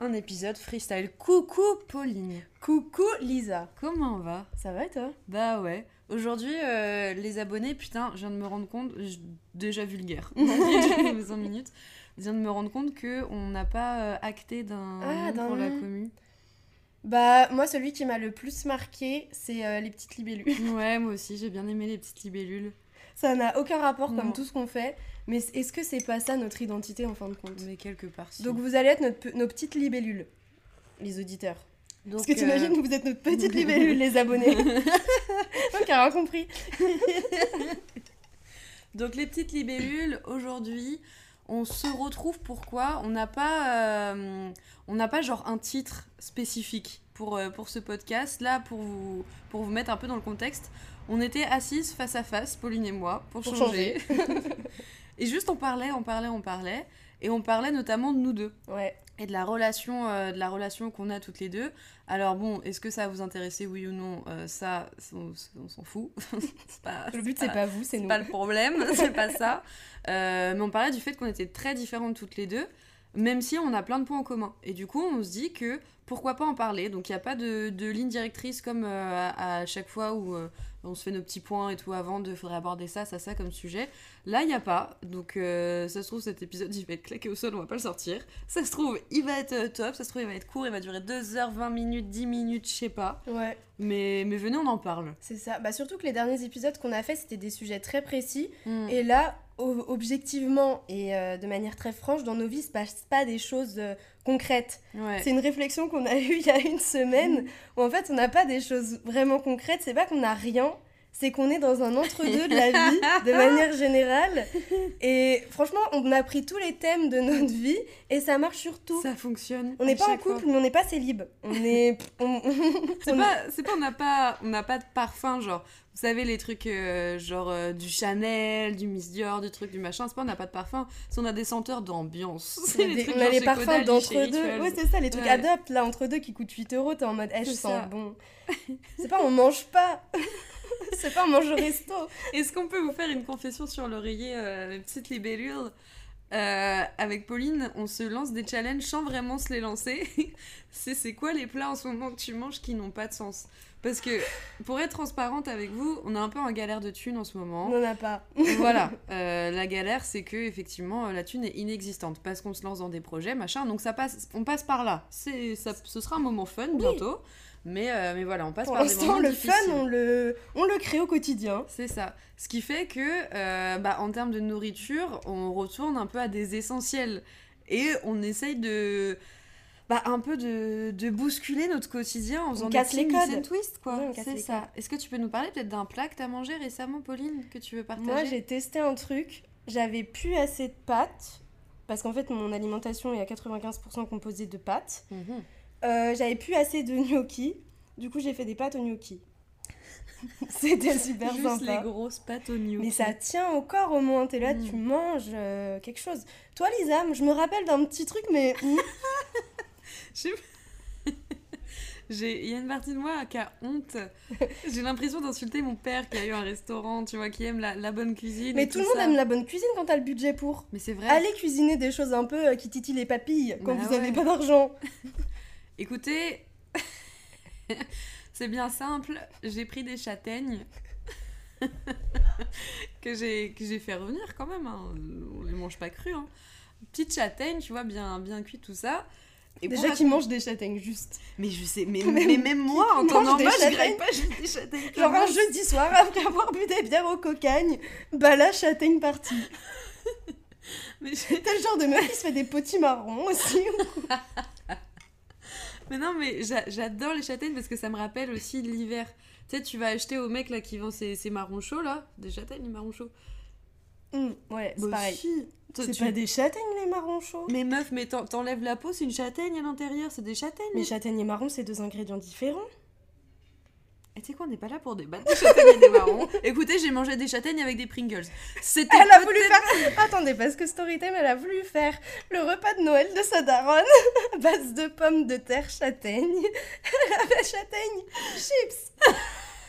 un épisode freestyle. Coucou Pauline. Coucou Lisa. Comment on va? Ça va et toi? Bah ouais. Aujourd'hui, euh, les abonnés, putain, je viens de me rendre compte, je- déjà vulgaire, a 5 minutes, je viens de me rendre compte qu'on n'a pas euh, acté d'un Ah, nom pour la nom. commu. Bah moi celui qui m'a le plus marqué c'est euh, les petites libellules. Ouais, moi aussi, j'ai bien aimé les petites libellules. Ça n'a aucun rapport Non. comme tout ce qu'on fait, mais est-ce que c'est pas ça notre identité en fin de compte? Mais quelque part, si. Donc vous allez être notre nos petites libellules, les auditeurs. Donc, Parce que t'imagines, euh, vous êtes notre petite libellule, les abonnés. Donc a rien compris. Donc les petites libellules, aujourd'hui, on se retrouve pourquoi? On n'a pas, euh, on n'a pas genre un titre spécifique pour, euh, pour ce podcast. Là, pour vous, pour vous mettre un peu dans le contexte, on était assises face à face, Pauline et moi, pour, Pour changer. et juste on parlait, on parlait, on parlait. Et on parlait notamment de nous deux Ouais. et de la relation, euh, de la relation qu'on a toutes les deux. Alors bon, est-ce que ça va vous intéresser, oui ou non? Euh, Ça, on, on s'en fout. C'est pas- Le but c'est pas vous, c'est c'est nous. pas le problème, c'est pas ça. Euh, mais on parlait du fait qu'on était très différentes toutes les deux, même si on a plein de points en commun. Et du coup, on se dit que pourquoi pas en parler. Donc il n'y a pas de, de ligne directrice comme euh, à, à chaque fois où euh, on se fait nos petits points et tout avant de faudrait aborder ça, ça, ça comme sujet. Là, il n'y a pas. Donc euh, ça se trouve, cet épisode, il va être claqué au sol, on va pas le sortir. Ça se trouve, il va être top. Ça se trouve, il va être court, il va durer 2h, 20 minutes, 10 minutes, je sais pas. Ouais, Mais, mais venez, on en parle. c'est ça. Bah surtout que les derniers épisodes qu'on a fait, c'était des sujets très précis. Mm. Et là, objectivement et euh, de manière très franche, dans nos vies, se passe pas des choses euh, concrètes. Ouais. C'est une réflexion qu'on a eue il y a une semaine, où en fait on n'a pas des choses vraiment concrètes, c'est pas qu'on n'a rien, c'est qu'on est dans un entre-deux de la vie, de manière générale. Et franchement, on a pris tous les thèmes de notre vie, et ça marche sur tout. Ça fonctionne. On n'est pas en fois. couple, mais on n'est pas célib. On est... on- C'est on- pas, c'est pas, on n'a pas, on n'a pas de parfum, genre, vous savez, les trucs, euh, genre, euh, du Chanel, du Miss Dior, du truc, du machin, c'est pas, on n'a pas de parfum, c'est on a des senteurs d'ambiance. On a, les des- on a les parfums d'entre-deux. Ouais, c'est ça, les trucs Ouais. adopte là, entre-deux qui coûtent 8 euros, t'es en mode, eh, je sens bon. C'est pas on mange pas. c'est pas on mange resto. Est-ce qu'on peut vous faire une confession sur l'oreiller, euh, les petites libellules? Euh, avec Pauline, on se lance des challenges sans vraiment se les lancer. c'est c'est quoi les plats en ce moment que tu manges qui n'ont pas de sens? Parce que, pour être transparente avec vous, on est un peu en galère de thunes en ce moment. On n'en a pas. voilà, euh, la galère, c'est que effectivement, euh, la thune est inexistante parce qu'on se lance dans des projets, machin. Donc ça passe, on passe par là. C'est, ça, ce sera un moment fun bientôt, mais, euh, mais voilà, on passe Pour par des l'instant, moments le difficiles. fun, on le, on le crée au quotidien. C'est ça. Ce qui fait que, euh, bah, en termes de nourriture, on retourne un peu à des essentiels. Et on essaye de. Bah, un peu de, de bousculer notre quotidien en faisant casse des les codes. and twist, quoi. On casse C'est ça. Est-ce que tu peux nous parler peut-être d'un plat que t'as mangé récemment, Pauline, que tu veux partager? Moi, j'ai testé un truc. J'avais plus assez de pâtes. Parce qu'en fait, mon alimentation est à 95% composée de pâtes. Mhm. Euh, J'avais plus assez de gnocchi. Du coup, j'ai fait des pâtes au gnocchi. C'était super Juste sympa. les grosses pâtes au gnocchi. Mais ça tient au corps au moins, t'es là, Mm. tu manges euh, quelque chose. Toi, Lisa, je me rappelle d'un petit truc, mais Je Il y a une partie de moi qui a honte. J'ai l'impression d'insulter mon père qui a eu un restaurant, tu vois, qui aime la, la bonne cuisine. mais et tout le monde ça. aime la bonne cuisine quand t'as le budget pour. Mais c'est vrai. Allez cuisiner des choses un peu euh, qui titillent les papilles quand Bah vous avez ouais. pas d'argent. Écoutez, c'est bien simple. J'ai pris des châtaignes que j'ai que j'ai fait revenir quand même. hein. On les mange pas crues. Hein. Petites châtaignes, tu vois, bien bien cuites tout ça. Et Déjà qui mangent des châtaignes, juste. Mais je sais, mais, Mais mais même moi, en temps mange normal, je graille pas juste des châtaignes. Genre un jeudi soir, après avoir bu des bières au cocagne, bah la châtaigne partie. Mais, je- T'es le genre de meuf qui se fait des petits marrons aussi. Mais non, mais j'a- j'adore les châtaignes parce que ça me rappelle aussi l'hiver. Tu sais, tu vas acheter au mec là qui vend ses, ses marrons chauds là, des châtaignes, des marrons chauds. Hmm, ouais, c'est Bah pareil. si. C'est tu- pas des châtaignes les marrons chauds. Mais meuf, mais t'en- t'enlèves la peau, c'est une châtaigne à l'intérieur, c'est des châtaignes. Mais châtaigne et marron, c'est deux ingrédients différents. Et tu sais quoi, on n'est pas là pour débattre des châtaignes et des marrons. Écoutez, j'ai mangé des châtaignes avec des Pringles. C'était Elle a voulu faire. Attendez, parce que Storytime, elle a voulu faire le repas de Noël de sa daronne à base de pommes de terre châtaigne. Elle avait châtaigne, chips.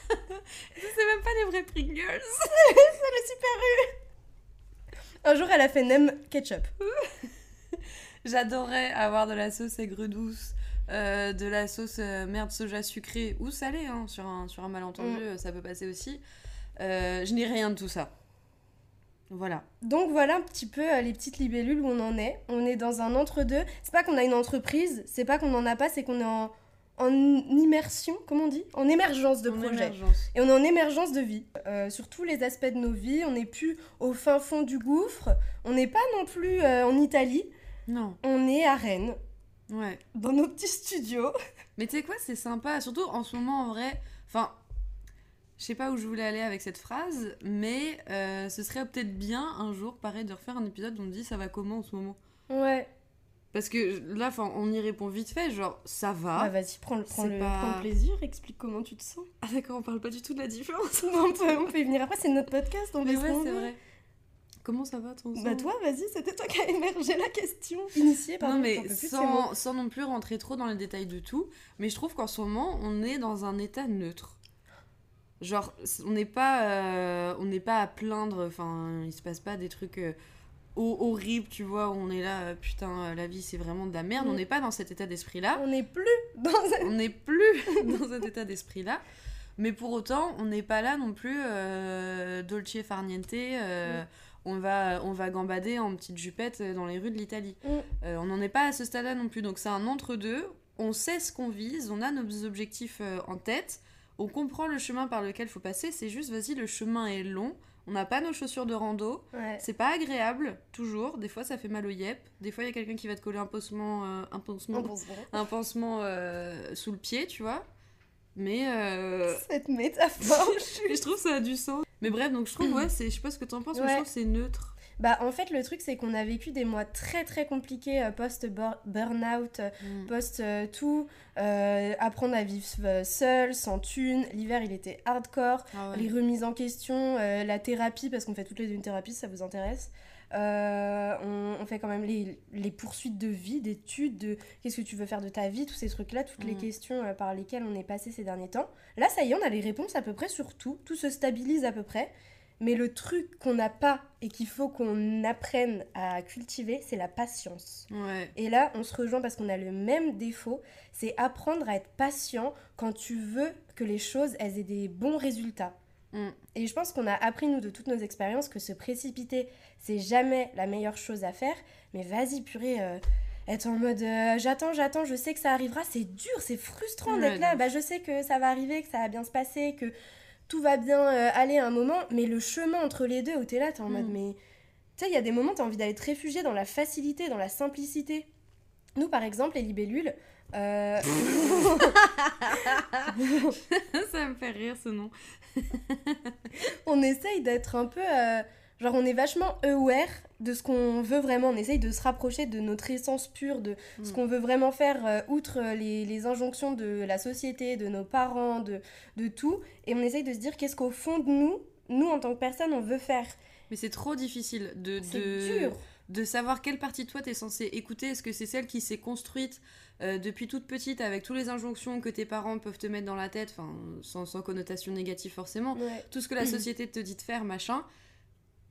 C'est même pas les vrais Pringles. Elle est super eu. Un jour, elle a fait nem ketchup. J'adorerais avoir de la sauce aigre douce, euh, de la sauce euh, merde soja sucrée ou salée, hein, sur, un, sur un malentendu, Mm. euh, ça peut passer aussi. Euh, je n'ai rien de tout ça. Voilà. Donc voilà un petit peu les petites libellules où on en est. On est dans un entre-deux. C'est pas qu'on a une entreprise, c'est pas qu'on en a pas, c'est qu'on est en, en immersion, comment on dit? En émergence de En projet. émergence. Et on est en émergence de vie. Euh, sur tous les aspects de nos vies, on n'est plus au fin fond du gouffre. On n'est pas non plus euh, en Italie. Non, On est à Rennes, ouais. dans nos petits studios. Mais tu sais quoi, c'est sympa, surtout en ce moment en vrai. Enfin, je sais pas où je voulais aller avec cette phrase, mais euh, ce serait peut-être bien un jour, pareil, de refaire un épisode où on dit ça va comment en ce moment? Ouais. Parce que là, on y répond vite fait, genre ça va. Bah vas-y, prends, le, prends, C'est le, pas- prends le plaisir, explique comment tu te sens. Ah d'accord, on parle pas du tout de la différence. on, peut, on peut y venir après, c'est notre podcast, on Mais ouais, c'est vrai. Comment ça va ton Bah sang toi, vas-y, c'était toi qui a émergé la question. Initié, pardon, non mais sans, sans non plus rentrer trop dans les détails de tout, mais je trouve qu'en ce moment on est dans un état neutre. Genre on n'est pas euh, on n'est pas à plaindre, enfin il se passe pas des trucs euh, ho- horribles, tu vois, où on est là euh, putain la vie c'est vraiment de la merde, Mm. on n'est pas dans cet état d'esprit là. On n'est plus dans un... on n'est plus dans cet état d'esprit là. Mais pour autant, on n'est pas là non plus euh, dolce farniente. euh, on, va, on va gambader en petite jupette euh, dans les rues de l'Italie. Mm. Euh, on n'en est pas à ce stade-là non plus. Donc c'est un entre-deux. On sait ce qu'on vise, on a nos objectifs euh, en tête. On comprend le chemin par lequel il faut passer. C'est juste, vas-y, le chemin est long. On n'a pas nos chaussures de rando. Ouais. C'est pas agréable, toujours. Des fois, ça fait mal au yep. Des fois, il y a quelqu'un qui va te coller un pansement, euh, un pansement, un pansement euh, sous le pied, tu vois. Mais, euh, Cette métaphore. je trouve ça a du sens. Mais bref, donc je trouve, ouais, je sais pas ce que t'en penses, mais je trouve c'est neutre. Bah en fait le truc c'est qu'on a vécu des mois très très compliqués euh, post-burnout, Mm. post-tout, euh, apprendre à vivre euh, seul, sans thune, l'hiver il était hardcore, Ah ouais. les remises en question, euh, la thérapie parce qu'on fait toutes les deux une thérapie ça vous intéresse. Euh, on, on fait quand même les, les poursuites de vie, d'études, de qu'est-ce que tu veux faire de ta vie, tous ces trucs-là, toutes les Mm. questions euh, par lesquelles on est passé ces derniers temps. Là, ça y est, on a les réponses à peu près sur tout, tout se stabilise à peu près. Mais le truc qu'on n'a pas et qu'il faut qu'on apprenne à cultiver, c'est la patience. Ouais. Et là, on se rejoint parce qu'on a le même défaut, c'est apprendre à être patient quand tu veux que les choses elles aient des bons résultats. Mm. Et je pense qu'on a appris, nous, de toutes nos expériences, que se précipiter, c'est jamais la meilleure chose à faire. Mais vas-y, purée, euh, être en mode euh, j'attends, j'attends, je sais que ça arrivera, c'est dur, c'est frustrant d'être là. Bah, je sais que ça va arriver, que ça va bien se passer, que tout va bien euh, aller à un moment. Mais le chemin entre les deux, où t'es là, t'es en mode Mm. mais. Tu sais, il y a des moments, t'as envie d'aller te réfugier dans la facilité, dans la simplicité. Nous, par exemple, les libellules. euh, ça me fait rire ce nom. on essaye d'être un peu. euh, Genre, on est vachement aware de ce qu'on veut vraiment. On essaye de se rapprocher de notre essence pure, de ce Mm. qu'on veut vraiment faire, euh, outre les, les injonctions de la société, de nos parents, de, de tout. Et on essaye de se dire qu'est-ce qu'au fond de nous, nous en tant que personne, on veut faire. Mais c'est trop difficile de, C'est de, dur. De savoir quelle partie de toi t'es censé écouter. Est-ce que c'est celle qui s'est construite euh, depuis toute petite avec toutes les injonctions que tes parents peuvent te mettre dans la tête, enfin sans, sans connotation négative forcément, Ouais. tout ce que la société te dit de faire, machin.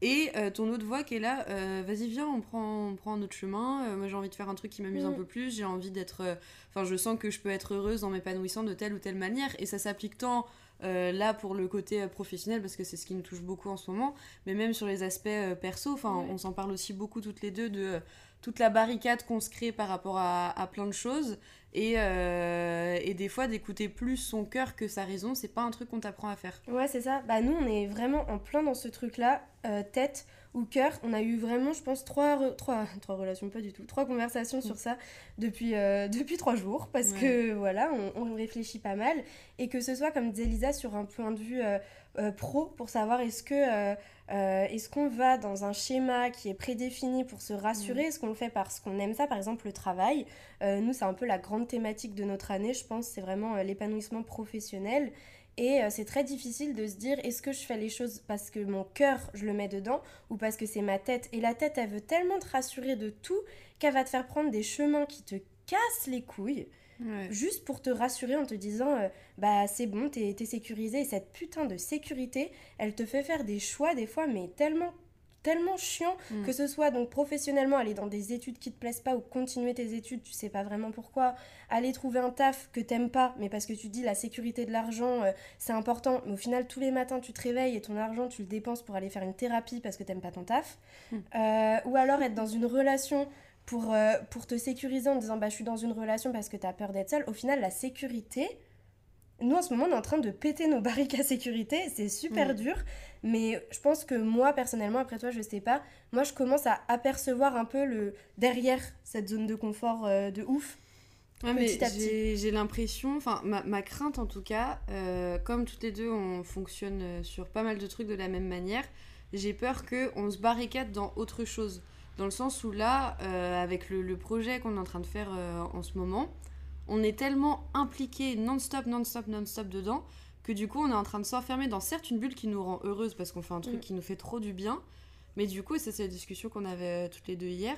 Et euh, ton autre voix qui est là, euh, vas-y viens, on prend, on prend un autre chemin. Euh, moi j'ai envie de faire un truc qui m'amuse un Mm. peu plus. J'ai envie d'être, enfin je sens que je peux être heureuse en m'épanouissant de telle ou telle manière. Et ça s'applique tant euh, là pour le côté euh, professionnel parce que c'est ce qui nous touche beaucoup en ce moment, mais même sur les aspects euh, perso. Enfin Ouais. on s'en parle aussi beaucoup toutes les deux de toute la barricade qu'on se crée par rapport à, à plein de choses. Et, euh, et des fois d'écouter plus son cœur que sa raison, c'est pas un truc qu'on t'apprend à faire. Ouais, c'est ça. Bah, nous, on est vraiment en plein dans ce truc-là, euh, tête ou cœur. On a eu vraiment, je pense, trois, re- trois, trois relations, pas du tout, trois conversations sur ça depuis, euh, depuis trois jours, parce Ouais. que voilà, on, on réfléchit pas mal. Et que ce soit, comme disait Lisa, sur un point de vue euh, euh, pro, pour savoir est-ce que. est-ce qu'on va dans un schéma qui est prédéfini pour se rassurer Est-ce qu'on le fait parce qu'on aime ça Par exemple, le travail. Nous, c'est un peu la grande thématique de notre année, je pense. C'est vraiment l'épanouissement professionnel. Et euh, c'est très difficile de se dire est-ce que je fais les choses parce que mon cœur, je le mets dedans ou parce que c'est ma tête. Et la tête, elle veut tellement te rassurer de tout qu'elle va te faire prendre des chemins qui te cassent les couilles juste pour te rassurer en te disant euh, bah c'est bon, t'es t'es sécurisé. Et cette putain de sécurité, elle te fait faire des choix des fois, mais tellement tellement chiant Mm. que ce soit donc professionnellement aller dans des études qui te plaisent pas ou continuer tes études tu sais pas vraiment pourquoi aller trouver un taf que t'aimes pas mais parce que tu te dis la sécurité de l'argent euh, c'est important mais au final tous les matins tu te réveilles et ton argent tu le dépenses pour aller faire une thérapie parce que t'aimes pas ton taf Mm. Euh, ou alors être dans une relation pour, euh, pour te sécuriser en disant bah je suis dans une relation parce que t'as peur d'être seule au final la sécurité nous en ce moment on est en train de péter nos barriques à sécurité c'est super Mm. dur mais je pense que moi personnellement après toi je sais pas moi je commence à apercevoir un peu le derrière cette zone de confort euh, de ouf Ouais, petit à petit. j'ai- l'impression, enfin ma, ma crainte en tout cas, euh, comme toutes les deux on fonctionne euh, sur pas mal de trucs de la même manière, j'ai peur que on se barricade dans autre chose. Dans le sens où là, euh, avec le, le projet qu'on est en train de faire en ce moment, on est tellement impliqué non-stop, non-stop, non-stop dedans que du coup on est en train de s'enfermer dans certes une bulle qui nous rend heureuse parce qu'on fait un truc Mm. qui nous fait trop du bien, mais du coup, et ça c'est la discussion qu'on avait euh, toutes les deux hier,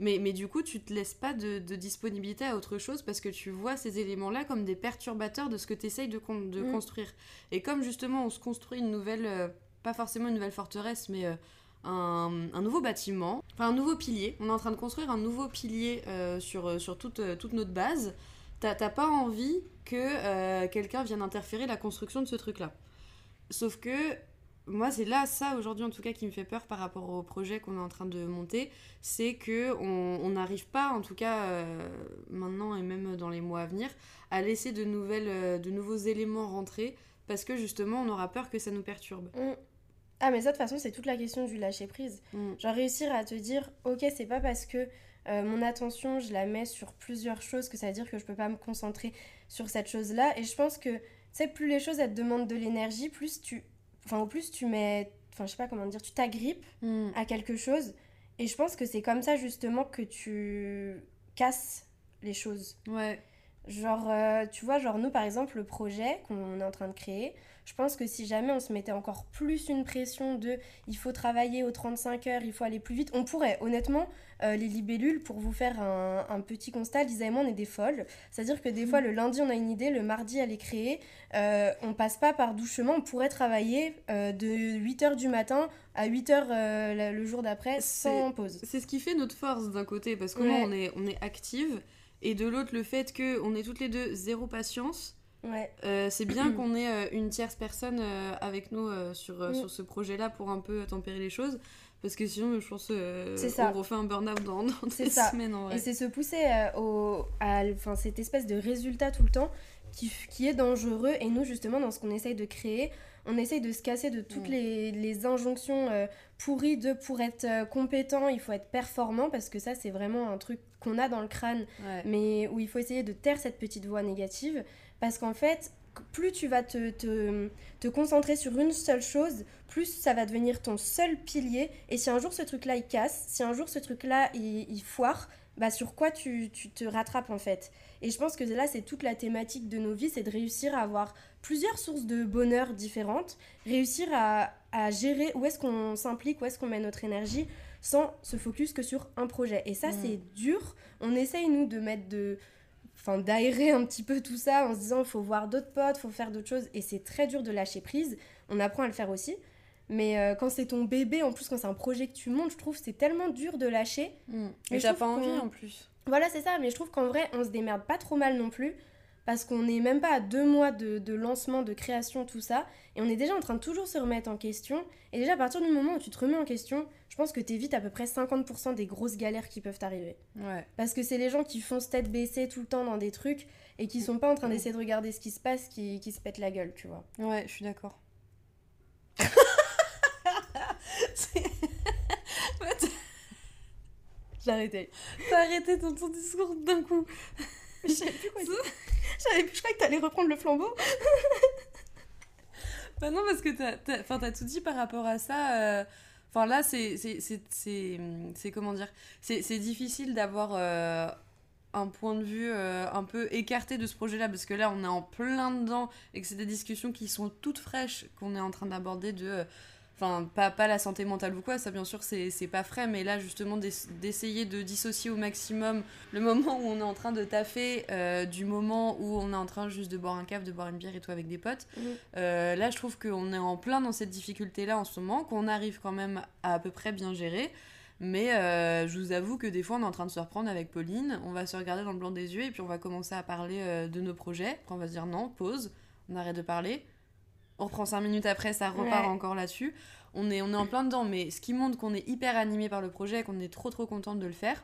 mais, mais du coup, tu te laisses pas de, de disponibilité à autre chose parce que tu vois ces éléments-là comme des perturbateurs de ce que tu essayes de, con- de Mm. construire. Et comme justement, on se construit une nouvelle, euh, pas forcément une nouvelle forteresse, mais euh, un, un nouveau bâtiment, enfin un nouveau pilier. On est en train de construire un nouveau pilier euh, sur, sur toute, toute notre base. T'as t'as pas envie que euh, quelqu'un vienne interférer la construction de ce truc-là. Sauf que moi, c'est là, ça aujourd'hui en tout cas, qui me fait peur par rapport au projet qu'on est en train de monter, c'est que on on n'arrive pas, en tout cas euh, maintenant et même dans les mois à venir, à laisser de nouvelles, euh, de nouveaux éléments rentrer parce que justement, on aura peur que ça nous perturbe. Mm. ah mais ça de toute façon c'est toute la question du lâcher prise Mm. genre réussir à te dire ok c'est pas parce que euh, mon attention je la mets sur plusieurs choses que ça veut dire que je peux pas me concentrer sur cette chose là et je pense que tu sais plus les choses elles te demandent de l'énergie plus tu enfin au plus tu mets enfin je sais pas comment dire tu t'agrippes Mm. à quelque chose. Et je pense que c'est comme ça justement que tu casses les choses. Ouais. Genre, euh, tu vois, genre nous par exemple, le projet qu'on est en train de créer, je pense que si jamais on se mettait encore plus une pression de il faut travailler aux 35 heures, il faut aller plus vite, on pourrait. Honnêtement, euh, les libellules, pour vous faire un, un petit constat, Lisa et moi on est des folles. C'est-à-dire que des fois le lundi on a une idée, le mardi elle est créée, euh, on passe pas par doux chemin, on pourrait travailler euh, de 8h du matin à 8h le jour d'après sans pause. C'est ce qui fait notre force d'un côté, parce que Ouais. là, on est, on est active, et de l'autre, le fait que on est toutes les deux zéro patience. Ouais. Euh, c'est bien qu'on ait euh, une tierce personne euh, avec nous sur, Mm. sur ce projet-là pour un peu tempérer les choses. Parce que sinon, je pense euh, C'est ça. on refait un burn-out dans, dans des ça. semaines en vrai. Et c'est se pousser au, à enfin, cette espèce de résultat tout le temps qui, qui est dangereux. Et nous, justement, dans ce qu'on essaye de créer, on essaye de se casser de toutes Mm. les, les injonctions pourries de pour être compétent, il faut être performant, parce que ça, c'est vraiment un truc qu'on a dans le crâne, Ouais. mais où il faut essayer de taire cette petite voix négative. Parce qu'en fait, plus tu vas te, te, te concentrer sur une seule chose, plus ça va devenir ton seul pilier. Et si un jour ce truc-là il casse, si un jour ce truc-là il, il foire, bah sur quoi tu, tu te rattrapes en fait? Et je pense que là c'est toute la thématique de nos vies, c'est de réussir à avoir plusieurs sources de bonheur différentes, réussir à, à gérer où est-ce qu'on s'implique, où est-ce qu'on met notre énergie sans se focus que sur un projet. Et ça, c'est dur. On essaye, nous, de mettre de... Enfin, d'aérer un petit peu tout ça en se disant, il faut voir d'autres potes, faut faire d'autres choses. Et c'est très dur de lâcher prise. On apprend à le faire aussi. Mais euh, quand c'est ton bébé, en plus, quand c'est un projet que tu montes, je trouve c'est tellement dur de lâcher. Mm. Mais Et t'as pas envie en plus. Voilà, c'est ça. Mais je trouve qu'en vrai, on se démerde pas trop mal non plus. Parce qu'on n'est même pas à deux mois de, de lancement, de création, tout ça. Et on est déjà en train de toujours se remettre en question. Et déjà, à partir du moment où tu te remets en question, je pense que t'évites à peu près 50% des grosses galères qui peuvent t'arriver. Ouais. Parce que c'est les gens qui foncent tête baissée tout le temps dans des trucs et qui sont pas en train d'essayer de regarder ce qui se passe qui, qui se pètent la gueule, tu vois. Ouais, je suis d'accord. J'ai arrêté. T'as arrêté ton discours d'un coup. Je savais plus quoi dire. J'avais plus, je croyais que t'allais reprendre le flambeau. Bah non, parce que t'as t'as tout dit par rapport à ça. euh, Enfin là, c'est comment dire C'est c'est difficile d'avoir euh, un point de vue euh, un peu écarté de ce projet-là, parce que là, on est en plein dedans et que c'est des discussions qui sont toutes fraîches qu'on est en train d'aborder de... euh, Enfin, pas, pas la santé mentale ou quoi, ça bien sûr c'est c'est pas frais, mais là justement d'ess- d'essayer de dissocier au maximum le moment où on est en train de taffer euh, du moment où on est en train juste de boire un café, de boire une bière et tout avec des potes. Euh, là, je trouve qu'on est en plein dans cette difficulté-là en ce moment, qu'on arrive quand même à à peu près bien gérer. Mais euh, je vous avoue que des fois, on est en train de se reprendre avec Pauline. On va se regarder dans le blanc des yeux et puis on va commencer à parler euh, de nos projets. Après, on va se dire non, pause, on arrête de parler. On reprend 5 minutes après, ça repart Ouais. encore là-dessus. On est, on est en plein dedans, mais ce qui montre qu'on est hyper animé par le projet, qu'on est trop trop contente de le faire.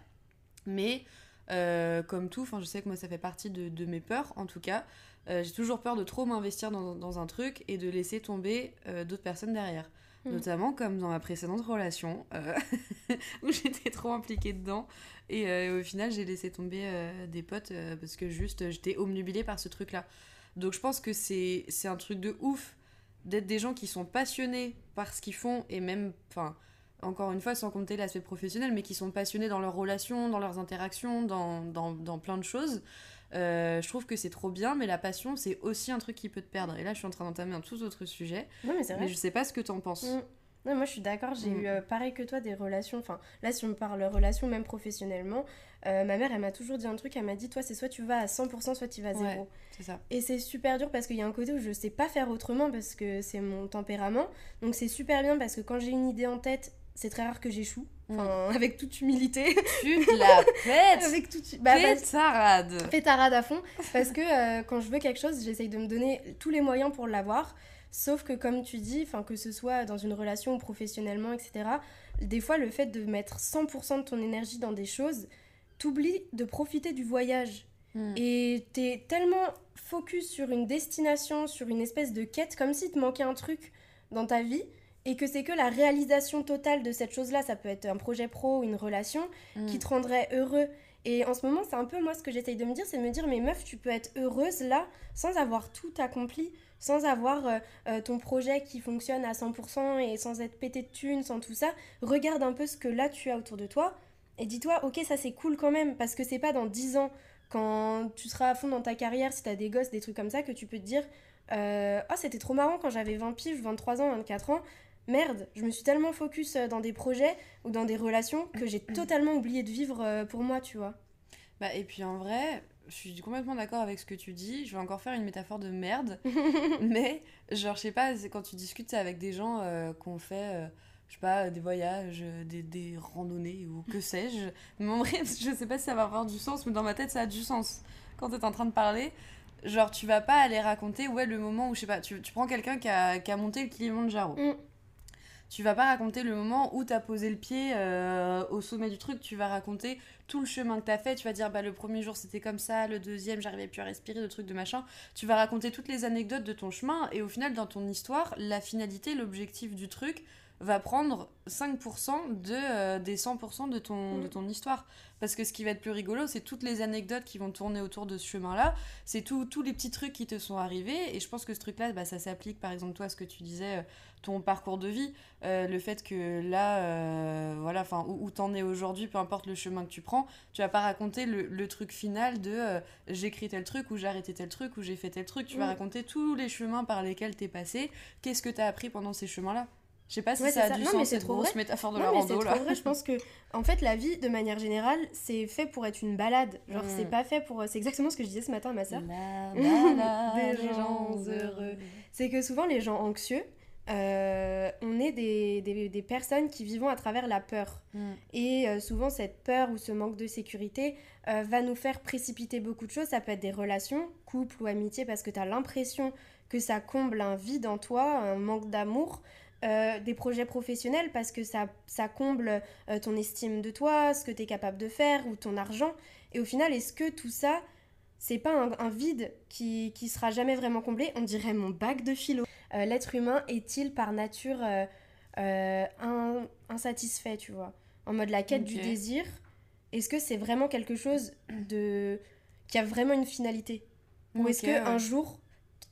Mais euh, comme tout, je sais que moi ça fait partie de, de mes peurs en tout cas. Euh, j'ai toujours peur de trop m'investir dans, dans un truc et de laisser tomber euh, d'autres personnes derrière. Mm. Notamment comme dans ma précédente relation où j'étais trop impliquée dedans et au final j'ai laissé tomber des potes parce que juste j'étais omnubilée par ce truc là. Donc je pense que c'est c'est un truc de ouf d'être des gens qui sont passionnés par ce qu'ils font et même, enfin, encore une fois, sans compter l'aspect professionnel, mais qui sont passionnés dans leurs relations, dans leurs interactions, dans, dans, dans plein de choses. Euh, je trouve que c'est trop bien, mais la passion, c'est aussi un truc qui peut te perdre. Et là, je suis en train d'entamer un tout autre sujet, Non, mais vrai. mais je sais pas ce que t'en penses. Mm. Non, moi je suis d'accord, j'ai Mm. eu euh, pareil que toi des relations, enfin là si on parle relations même professionnellement, euh, ma mère elle m'a toujours dit un truc, elle m'a dit toi c'est soit tu vas à 100% soit tu vas à Ouais. zéro. C'est ça. Et c'est super dur parce qu'il y a un côté où je sais pas faire autrement parce que c'est mon tempérament, donc c'est super bien parce que quand j'ai une idée en tête, c'est très rare que j'échoue, enfin avec toute humilité. Tu te la pètes. Avec toute... Bah, Pétarade pétarade à fond parce que euh, quand je veux quelque chose j'essaye de me donner tous les moyens pour l'avoir. Sauf que comme tu dis que ce soit dans une relation ou professionnellement etc des fois le fait de mettre 100% de ton énergie dans des choses t'oublies de profiter du voyage. Mm. et t'es tellement focus sur une destination sur une espèce de quête comme si te manquait un truc dans ta vie et que c'est que la réalisation totale de cette chose-là, ça peut être un projet pro ou une relation, Mm. qui te rendrait heureux. Et en ce moment, c'est un peu moi ce que j'essaye de me dire, c'est de me dire, mais meuf, tu peux être heureuse là, sans avoir tout accompli, sans avoir euh, euh, ton projet qui fonctionne à 100% et sans être pété de thunes, sans tout ça. Regarde un peu ce que là tu as autour de toi et dis-toi, ok, ça c'est cool quand même, parce que c'est pas dans 10 ans, quand tu seras à fond dans ta carrière, si t'as des gosses, des trucs comme ça, que tu peux te dire, euh, oh, c'était trop marrant quand j'avais 20 piges, 23 ans, 24 ans. Merde, je me suis tellement focus euh, dans des projets ou dans des relations que j'ai totalement oublié de vivre euh, pour moi, tu vois. Bah, et puis en vrai, je suis complètement d'accord avec ce que tu dis. Je vais encore faire une métaphore de merde. mais, genre, je sais pas, quand tu discutes avec des gens euh, qu'on fait, euh, je sais pas, des voyages, des, des randonnées ou que sais-je. Mais en vrai, je sais pas si ça va avoir du sens, mais dans ma tête, ça a du sens. Quand t'es en train de parler, genre, tu vas pas aller raconter, ouais, le moment où, je sais pas, tu, tu prends quelqu'un qui a, qui a monté le Kilimanjaro. Mm. Tu vas pas raconter le moment où t'as posé le pied euh, au sommet du truc, tu vas raconter tout le chemin que t'as fait, tu vas dire bah le premier jour c'était comme ça, le deuxième j'arrivais plus à respirer, le truc de machin. Tu vas raconter toutes les anecdotes de ton chemin et au final dans ton histoire, la finalité, l'objectif du truc va prendre 5% de, euh, des 100% de ton, de ton histoire. Parce que ce qui va être plus rigolo, c'est toutes les anecdotes qui vont tourner autour de ce chemin-là. C'est tous les petits trucs qui te sont arrivés. Et je pense que ce truc-là, bah, ça s'applique, par exemple, toi, ce que tu disais, euh, ton parcours de vie. Euh, le fait que là, voilà, enfin, où, où t'en es aujourd'hui, peu importe le chemin que tu prends, tu vas pas raconter le, le truc final de j'écris tel truc, ou j'ai arrêté tel truc, ou j'ai fait tel truc. Tu vas raconter tous les chemins par lesquels t'es passé. Qu'est-ce que t'as appris pendant ces chemins-là? Je sais pas si Ouais, ça a ça. du Non, sens, mais c'est trop grosse vrai. métaphore de Non, la mais rando, c'est là. trop vrai. Je pense que, en fait, la vie, de manière générale, c'est fait pour être une balade. Genre, Mm. c'est pas fait pour. C'est exactement ce que je disais ce matin à ma soeur. La Des des gens heureux. C'est que souvent, les gens anxieux, euh, on est des, des, des personnes qui vivent à travers la peur. Mm. Et euh, souvent, cette peur ou ce manque de sécurité euh, va nous faire précipiter beaucoup de choses. Ça peut être des relations, couple ou amitié, parce que tu as l'impression que ça comble un vide en toi, un manque d'amour. Euh, des projets professionnels parce que ça, ça comble euh, ton estime de toi, ce que tu es capable de faire ou ton argent. Et au final, est-ce que tout ça, c'est pas un, un vide qui, qui sera jamais vraiment comblé? On dirait mon bac de philo. Euh, L'être humain est-il par nature in- insatisfait, tu vois? En mode la quête du désir. Est-ce que c'est vraiment quelque chose de qui a vraiment une finalité? Ou est-ce que ouais. un jour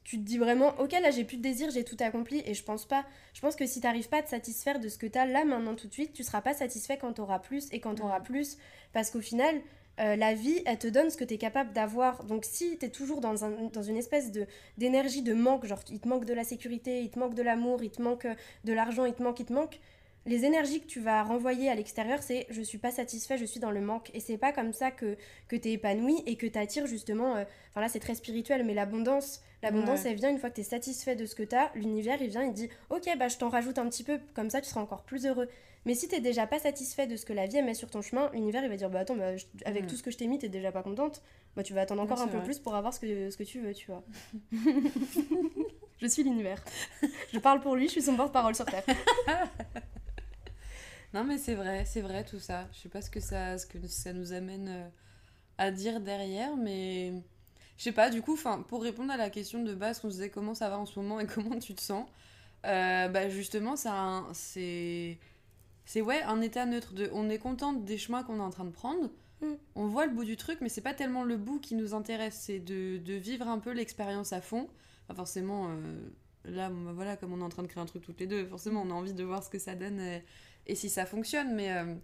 tu te dis vraiment ok là j'ai plus de désir j'ai tout accompli et je pense pas je pense que si t'arrives pas à te satisfaire de ce que t'as là maintenant tout de suite tu seras pas satisfait quand t'auras plus et quand t'auras plus parce qu'au final euh, la vie elle te donne ce que t'es capable d'avoir. Donc si t'es toujours dans, un, dans une espèce de d'énergie de manque genre il te manque de la sécurité il te manque de l'amour il te manque euh, de l'argent il te manque il te manque les énergies que tu vas renvoyer à l'extérieur, c'est je suis pas satisfait, je suis dans le manque. Et c'est pas comme ça que, que tu es épanoui et que tu attires justement. euh, Enfin là, c'est très spirituel, mais l'abondance, l'abondance, Ouais. elle vient une fois que tu es satisfait de ce que tu as. L'univers, il vient, il dit Ok, bah je t'en rajoute un petit peu, comme ça tu seras encore plus heureux. Mais si t'es déjà pas satisfait de ce que la vie met sur ton chemin, l'univers il va dire Bah attends, bah, je- avec tout ce que je t'ai mis, t'es déjà pas contente. Bah tu vas attendre encore un peu vrai. plus pour avoir ce que, ce que tu veux, tu vois. je suis l'univers. je parle pour lui, je suis son porte-parole sur Terre. Non, mais c'est vrai, c'est vrai tout ça. Je sais pas ce que ça, ce que ça nous amène euh, à dire derrière, mais je sais pas. Du coup, enfin, pour répondre à la question de base qu'on se disait comment ça va en ce moment et comment tu te sens, euh, bah justement, ça, c'est, c'est ouais, un état neutre. De, on est content des chemins qu'on est en train de prendre. Mm. On voit le bout du truc, mais c'est pas tellement le bout qui nous intéresse. C'est de, de vivre un peu l'expérience à fond. Forcément. euh, là, bah, voilà, comme on est en train de créer un truc toutes les deux, forcément, on a envie de voir ce que ça donne. euh, et si ça fonctionne. Mais, euh,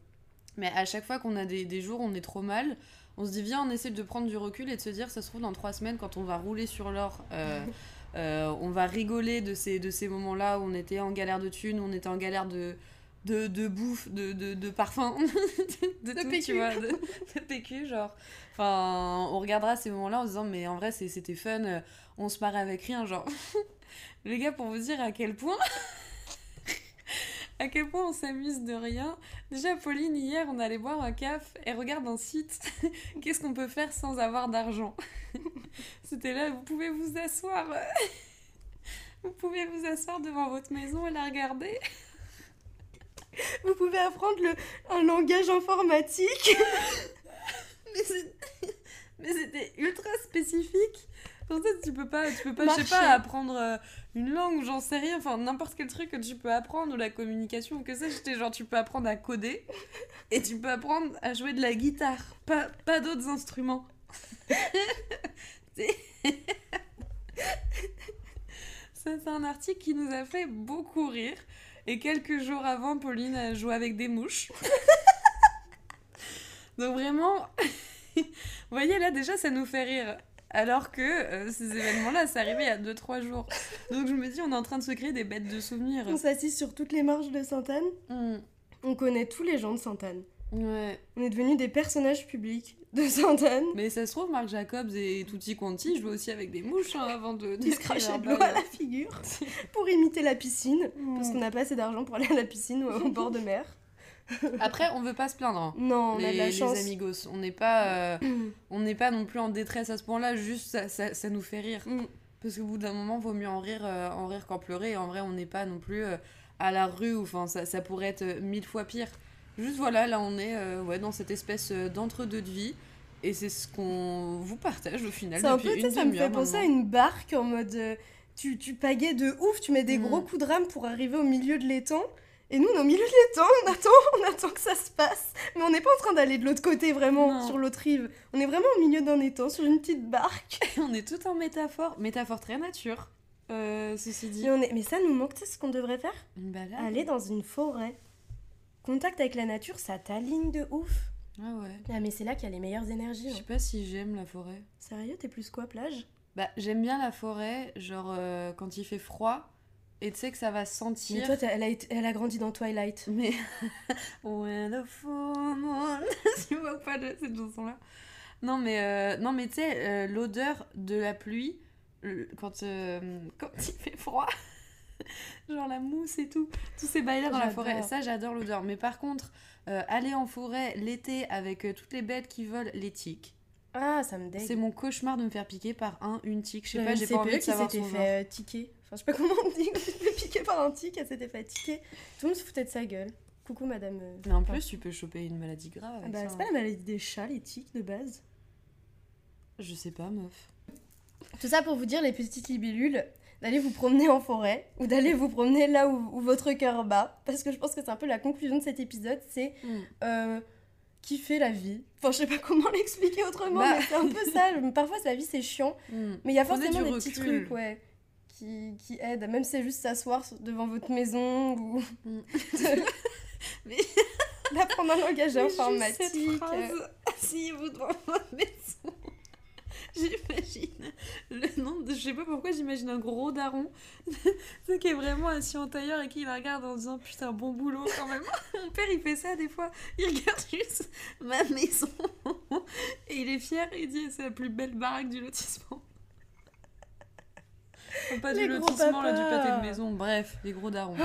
mais à chaque fois qu'on a des, des jours où on est trop mal, on se dit viens, on essaie de prendre du recul et de se dire ça se trouve dans trois semaines quand on va rouler sur l'or. euh, euh, on va rigoler de ces, de ces moments-là où on était en galère de thunes, où on était en galère de, de, de bouffe, de, de, de parfum, de, De tout, PQ. tu vois, de, de PQ, genre. Enfin, on regardera ces moments-là en se disant, mais en vrai, c'était fun, on se marrait avec rien, genre. Les gars, pour vous dire à quel point. À quel point on s'amuse de rien. Déjà, Pauline, hier, on allait boire un caf et regarde un site. Qu'est-ce qu'on peut faire sans avoir d'argent? C'était là, vous pouvez vous asseoir. Vous pouvez vous asseoir devant votre maison et la regarder. Vous pouvez apprendre le, un langage informatique. Mais c'était ultra spécifique. En fait, tu peux pas, tu peux pas, je sais pas, apprendre euh, une langue ou j'en sais rien, enfin n'importe quel truc que tu peux apprendre ou la communication ou que sais-je. J'étais genre, tu peux apprendre à coder et tu peux apprendre à jouer de la guitare, pas, pas d'autres instruments. C'est un article qui nous a fait beaucoup rire. Et quelques jours avant, Pauline a joué avec des mouches. Donc vraiment, vous voyez là déjà ça nous fait rire. Alors que euh, ces événements-là, ça arrivait il y a 2-3 jours. Donc je me dis, on est en train de se créer des bêtes de souvenirs. On s'assise sur toutes les marches de Sainte-Anne. Hmm, On connaît tous les gens de Sainte-Anne. Ouais. On est devenus des personnages publics de Sainte-Anne. Mais ça se trouve, Marc Jacobs et Tutti Quanti jouaient aussi avec des mouches hein, avant de... Ils se crachaient de l'eau à la figure pour imiter la piscine. Parce qu'on n'a pas assez d'argent pour aller à la piscine ou au bord de mer. Après, on veut pas se plaindre. hein. Non, on les, a de la les chance. amigos. On n'est pas, euh, on n'est pas non plus en détresse à ce point-là, juste ça, ça, ça nous fait rire. Mm. Parce qu'au bout d'un moment, vaut mieux en rire, euh, en rire qu'en pleurer. Et en vrai, on n'est pas non plus euh, à la rue, ou enfin, ça, ça pourrait être mille fois pire. Juste voilà, là on est ouais, dans cette espèce d'entre-deux de vie. Et c'est ce qu'on vous partage au final. C'est un peu, une ça me fait penser à une barque en mode. tu, tu pagaies de ouf, tu mets des Mm. gros coups de rame pour arriver au milieu de l'étang. Et nous, on est au milieu de l'étang, on attend, on attend que ça se passe. Mais on n'est pas en train d'aller de l'autre côté, vraiment, Non. sur l'autre rive. On est vraiment au milieu d'un étang, sur une petite barque. on est tout en métaphore. Métaphore très nature, euh, ceci dit. Et on est... Mais ça nous manque, tu sais ce qu'on devrait faire? Une balade. Aller dans une forêt. Contact avec la nature, ça t'aligne de ouf. Ah ouais. Ah, mais c'est là qu'il y a les meilleures énergies. Je hein. sais pas si j'aime la forêt. Sérieux, t'es plus quoi, plage? Bah, j'aime bien la forêt, genre euh, quand il fait froid, et tu sais que ça va Mais sentir. toi, t'as- elle a, elle a grandi dans Twilight. Mais. When the full moon. tu vois pas de cette chanson-là Non, mais, euh, non, mais tu sais, euh, l'odeur de la pluie, quand, euh, quand il fait froid, genre la mousse et tout, tous ces bails-là dans la forêt, ça j'adore l'odeur. Mais par contre, aller en forêt l'été avec toutes les bêtes qui volent, les tiques, Ah, ça me dégue. c'est mon cauchemar de me faire piquer par un, une tique. Je sais pas, j'ai pas envie de CPE qui savoir s'était fait tiquer. Enfin, je sais pas comment on dit, qui s'était fait piquer par un tic, elle s'était fait tiquer. Tout le monde se foutait de sa gueule. Coucou madame. euh, Mais en plus, tu peux choper une maladie grave ah avec bah, ça. c'est pas la maladie des chats, les tiques de base. Je sais pas, meuf. Tout ça pour vous dire, les petites libellules, d'aller vous promener en forêt ou d'aller vous promener là où, où votre cœur bat. Parce que je pense que c'est un peu la conclusion de cet épisode c'est Mm. euh, kiffer la vie. Enfin, je sais pas comment l'expliquer autrement, Bah. mais c'est un peu ça. Parfois, la vie c'est chiant, Hmm. mais il y a Prenez forcément du des petits recul. trucs, ouais. Qui, qui aident, même si c'est juste s'asseoir devant votre maison ou Mm. d'apprendre un langage Mais informatique. cette phrase, Asseyez-vous devant votre maison. J'imagine le nom de. Je sais pas pourquoi j'imagine un gros daron. qui est vraiment assis en tailleur et qui la regarde en disant Putain, bon boulot quand même. Mon père il fait ça des fois. Il regarde juste ma maison. et il est fier et il dit C'est la plus belle baraque du lotissement. Pas du lotissement, là, du pâté de maison. Bref, les gros darons.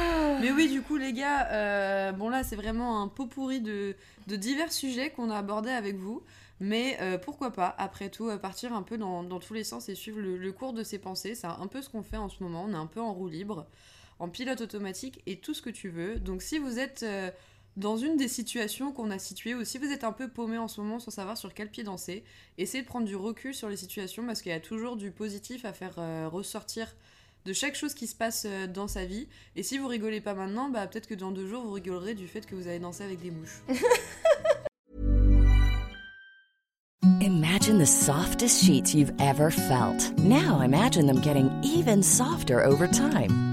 Mais oui, du coup, les gars, euh, bon là, c'est vraiment un pot pourri de, de divers sujets qu'on a abordés avec vous. Mais euh, pourquoi pas, après tout, euh, partir un peu dans, dans tous les sens et suivre le, le cours de ses pensées. C'est un peu ce qu'on fait en ce moment. On est un peu en roue libre, en pilote automatique et tout ce que tu veux. Donc si vous êtes euh, dans une des situations qu'on a situées ou si vous êtes un peu paumé en ce moment sans savoir sur quel pied danser, essayez de prendre du recul sur les situations parce qu'il y a toujours du positif à faire euh, ressortir de chaque chose qui se passe euh, dans sa vie. Et si vous rigolez pas maintenant, bah peut-être que dans deux jours vous rigolerez du fait que vous avez dansé avec des mouches. Imagine the softest sheets you've ever felt. Now imagine them getting even softer over time.